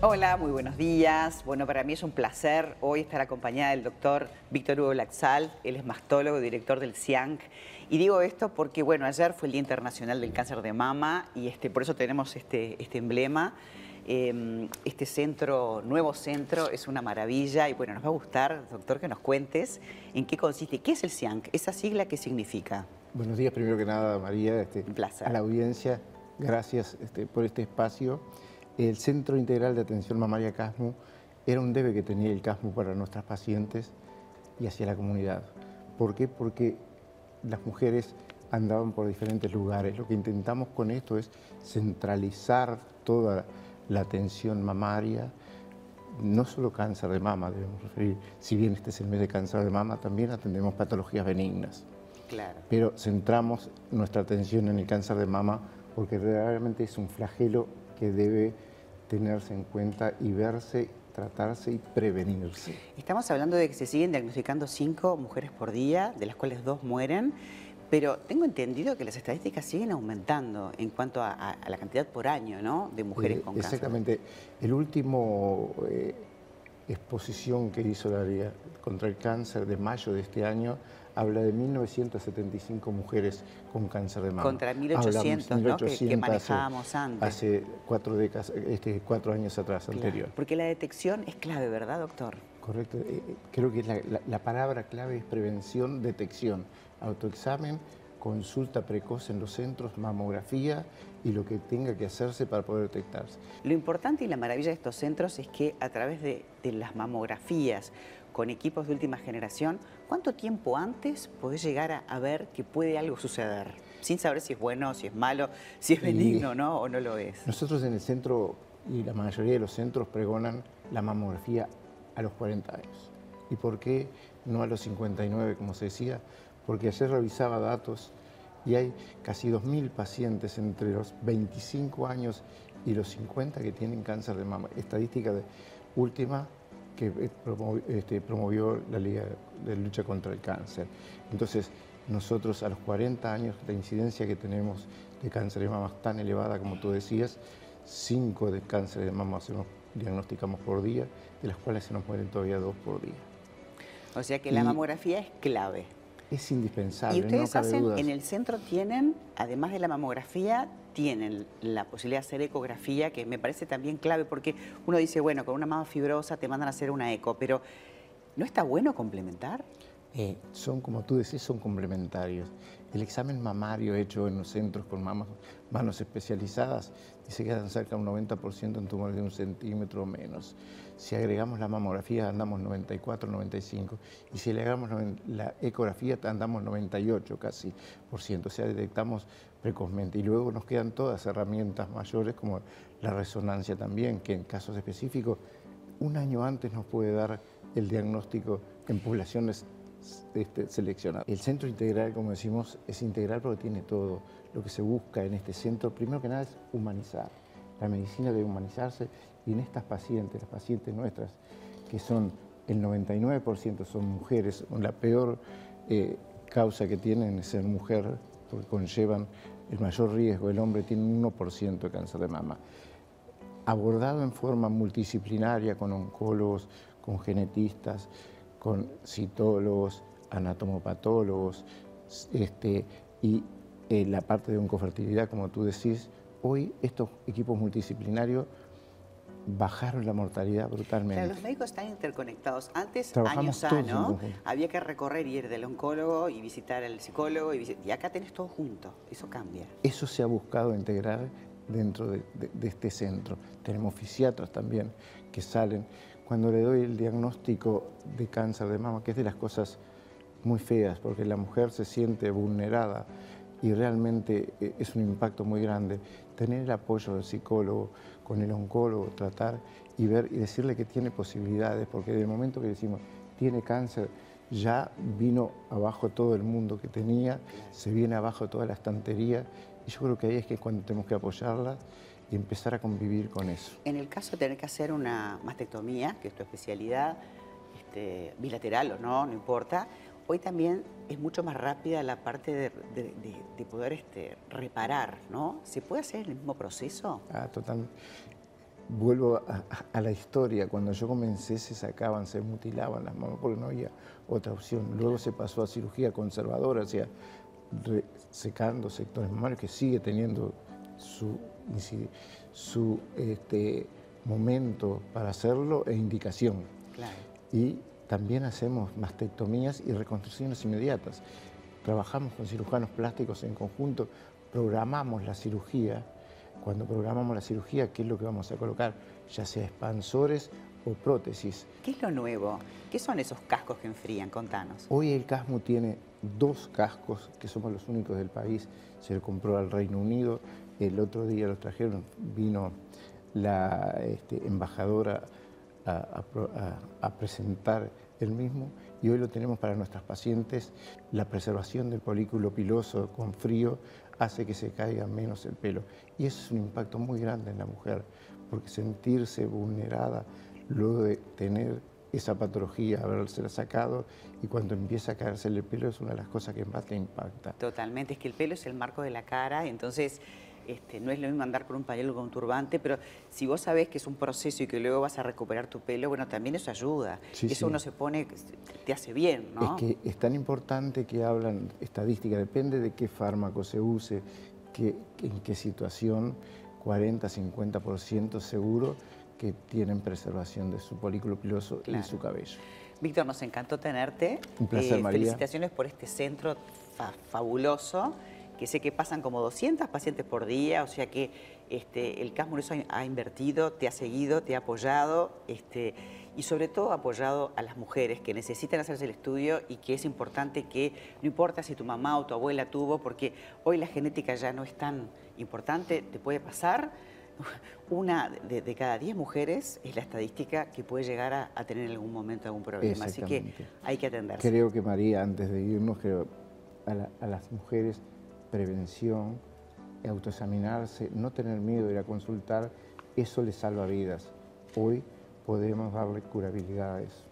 Hola, muy buenos días. Bueno, para mí es un placer hoy estar acompañada del doctor Víctor Hugo Laxal. Él es mastólogo, director del CIANC. Y digo esto porque, bueno, ayer fue el Día Internacional del Cáncer de Mama y este, por eso tenemos este, este emblema. Em, este centro, nuevo centro, es una maravilla y bueno, nos va a gustar, doctor, que nos cuentes en qué consiste, qué es el CIANC, esa sigla, ¿qué significa? Buenos días, primero que nada, María, este, Un placer. a la audiencia, gracias este, por este espacio. El Centro Integral de Atención Mamaria CASMU era un debe que tenía el CASMU para nuestras pacientes y hacia la comunidad. ¿Por qué? Porque las mujeres andaban por diferentes lugares. Lo que intentamos con esto es centralizar toda la atención mamaria, no solo cáncer de mama, debemos referir, si bien este es el mes de cáncer de mama, también atendemos patologías benignas. Claro. Pero centramos nuestra atención en el cáncer de mama porque realmente es un flagelo que debe tenerse en cuenta y verse, tratarse y prevenirse. Estamos hablando de que se siguen diagnosticando cinco mujeres por día, de las cuales dos mueren, pero tengo entendido que las estadísticas siguen aumentando en cuanto a, a- a la cantidad por año, ¿no? De mujeres Eh, con cáncer. Exactamente. El último eh, exposición que hizo la Liga contra el Cáncer de mayo de este año habla de 1975 mujeres con cáncer de mama. Contra 1800, ¿no? Que- que 1800 hace- manejábamos antes. Hace cuatro décadas, este, cuatro años atrás, Claro, anterior. Porque la detección es clave, ¿verdad, doctor? Correcto. Eh, eh, Creo que la, la- la palabra clave es prevención, detección, autoexamen, consulta precoz en los centros, mamografía y lo que tenga que hacerse para poder detectarse. Lo importante y la maravilla de estos centros es que a través de, de las mamografías con equipos de última generación, ¿cuánto tiempo antes podés llegar a, a ver que puede algo suceder? Sin saber si es bueno, si es malo, si es benigno ¿no? o no lo es. Nosotros en el centro y la mayoría de los centros pregonan la mamografía a los 40 años. ¿Y por qué no a los 59, como se decía? Porque ayer revisaba datos y hay casi 2.000 pacientes entre los 25 años y los 50 que tienen cáncer de mama. Estadística de última que eh, este, promovió la Liga de Lucha contra el Cáncer. Entonces, nosotros a los 40 años, la incidencia que tenemos de cáncer de mama es tan elevada como tú decías, 5 de cáncer de mama hacemos, diagnosticamos por día, de las cuales se nos mueren todavía 2 por día. O sea que la y- mamografía es clave. Es indispensable, Y ustedes no hacen, dudas. en el centro tienen, además de la mamografía, tienen la posibilidad de hacer ecografía, que me parece también clave, porque uno dice, bueno, con una mama fibrosa te mandan a hacer una eco, pero ¿no está bueno complementar? Eh, son, como tú decís, son complementarios. El examen mamario hecho en los centros con manos especializadas dice que dan cerca de un 90% en tumores de un centímetro o menos. Si agregamos la mamografía andamos 94, 95 y si le agregamos la ecografía andamos 98 casi por ciento, o sea, detectamos precozmente. Y luego nos quedan todas herramientas mayores como la resonancia también, que en casos específicos un año antes nos puede dar el diagnóstico en poblaciones este, seleccionadas. El centro integral, como decimos, es integral porque tiene todo. Lo que se busca en este centro, primero que nada, es humanizar. La medicina debe humanizarse y en estas pacientes, las pacientes nuestras, que son el 99% son mujeres, la peor eh, causa que tienen es ser mujer, porque conllevan el mayor riesgo. El hombre tiene un 1% de cáncer de mama abordado en forma multidisciplinaria con oncólogos, con genetistas, con citólogos, anatomopatólogos, este, y eh, la parte de oncofertilidad, como tú decís, hoy estos equipos multidisciplinarios bajaron la mortalidad brutalmente. Claro, los médicos están interconectados. Antes, Trabajamos años A. Había que recorrer y ir del oncólogo y visitar al psicólogo. Y, visi- y acá tenés todo junto. Eso cambia. Eso se ha buscado integrar dentro de, de- de este centro. Tenemos fisiatras también que salen. Cuando le doy el diagnóstico de cáncer de mama, que es de las cosas muy feas, porque la mujer se siente vulnerada y realmente eh, es un impacto muy grande, tener el apoyo del psicólogo, con el oncólogo, tratar y ver y decirle que tiene posibilidades, porque en el momento que decimos tiene cáncer, ya vino abajo todo el mundo que tenía, se viene abajo toda la estantería, y yo creo que ahí es que cuando tenemos que apoyarla y empezar a convivir con eso. En el caso de tener que hacer una mastectomía, que es tu especialidad, este, bilateral o no, no importa, hoy también es mucho más rápida la parte de, de- de- de poder este, reparar, ¿no? ¿Se puede hacer el mismo proceso? Ah, total. vuelvo a, la historia, cuando yo comencé se sacaban, se mutilaban las mamas porque no había otra opción. Luego se pasó a cirugía conservadora, o sea, secando sectores mamarios que sigue teniendo su, su este, momento para hacerlo e indicación. Y también hacemos mastectomías y reconstrucciones inmediatas. Trabajamos con cirujanos plásticos en conjunto, programamos la cirugía. Cuando programamos la cirugía, ¿qué es lo que vamos a colocar? Ya sea expansores o prótesis. ¿Qué es lo nuevo? ¿Qué son esos cascos que enfrían? Contanos. Hoy el CASMU tiene dos cascos, que somos los únicos del país. Se lo compró al Reino Unido. El otro día los trajeron, vino la este, embajadora a, presentar el mismo y hoy lo tenemos para nuestras pacientes. La preservación del polículo piloso con frío hace que se caiga menos el pelo y eso es un impacto muy grande en la mujer porque sentirse vulnerada luego de tener esa patología, habérsela sacado y cuando empieza a caerse el pelo es una de las cosas que más te impacta. Totalmente, es que el pelo es el marco de la cara, entonces este, no es lo mismo andar con un pañuelo con un turbante, pero si vos sabés que es un proceso y que luego vas a recuperar tu pelo, bueno, también eso ayuda. eso uno se pone, te hace bien, ¿no? Es que es tan importante que hablan estadística, depende de qué fármaco se use, en qué situación, 40, 50% seguro que tienen preservación de su polículo piloso y su cabello. Víctor, nos encantó tenerte. Un placer, eh, María. Felicitaciones por este centro fabuloso que sé que pasan como 200 pacientes por día, o sea que este, el CAS Mureso ha invertido, te ha seguido, te ha apoyado este, y sobre todo ha apoyado a las mujeres que necesitan hacerse el estudio y que es importante que, no importa si tu mamá o tu abuela tuvo, porque hoy la genética ya no es tan importante, te puede pasar. Una de, cada 10 mujeres es la estadística que puede llegar a, tener en algún momento algún problema, así que hay que atenderse. Creo que María, antes de irnos, que a las mujeres prevención, autoexaminarse, no tener miedo de ir a consultar, eso le salva vidas. Hoy podemos darle curabilidad a eso.